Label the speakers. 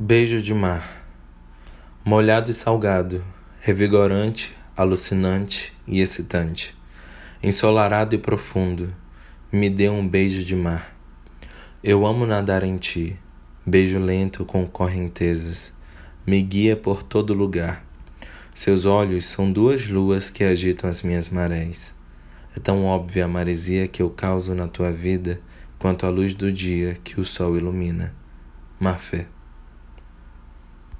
Speaker 1: Beijo de mar. Molhado e salgado, revigorante, alucinante e excitante. Ensolarado e profundo, me dê um beijo de mar. Eu amo nadar em ti, beijo lento com correntezas. Me guia por todo lugar. Seus olhos são duas luas que agitam as minhas marés. É tão óbvia a maresia que eu causo na tua vida quanto a luz do dia que o sol ilumina. Marfé.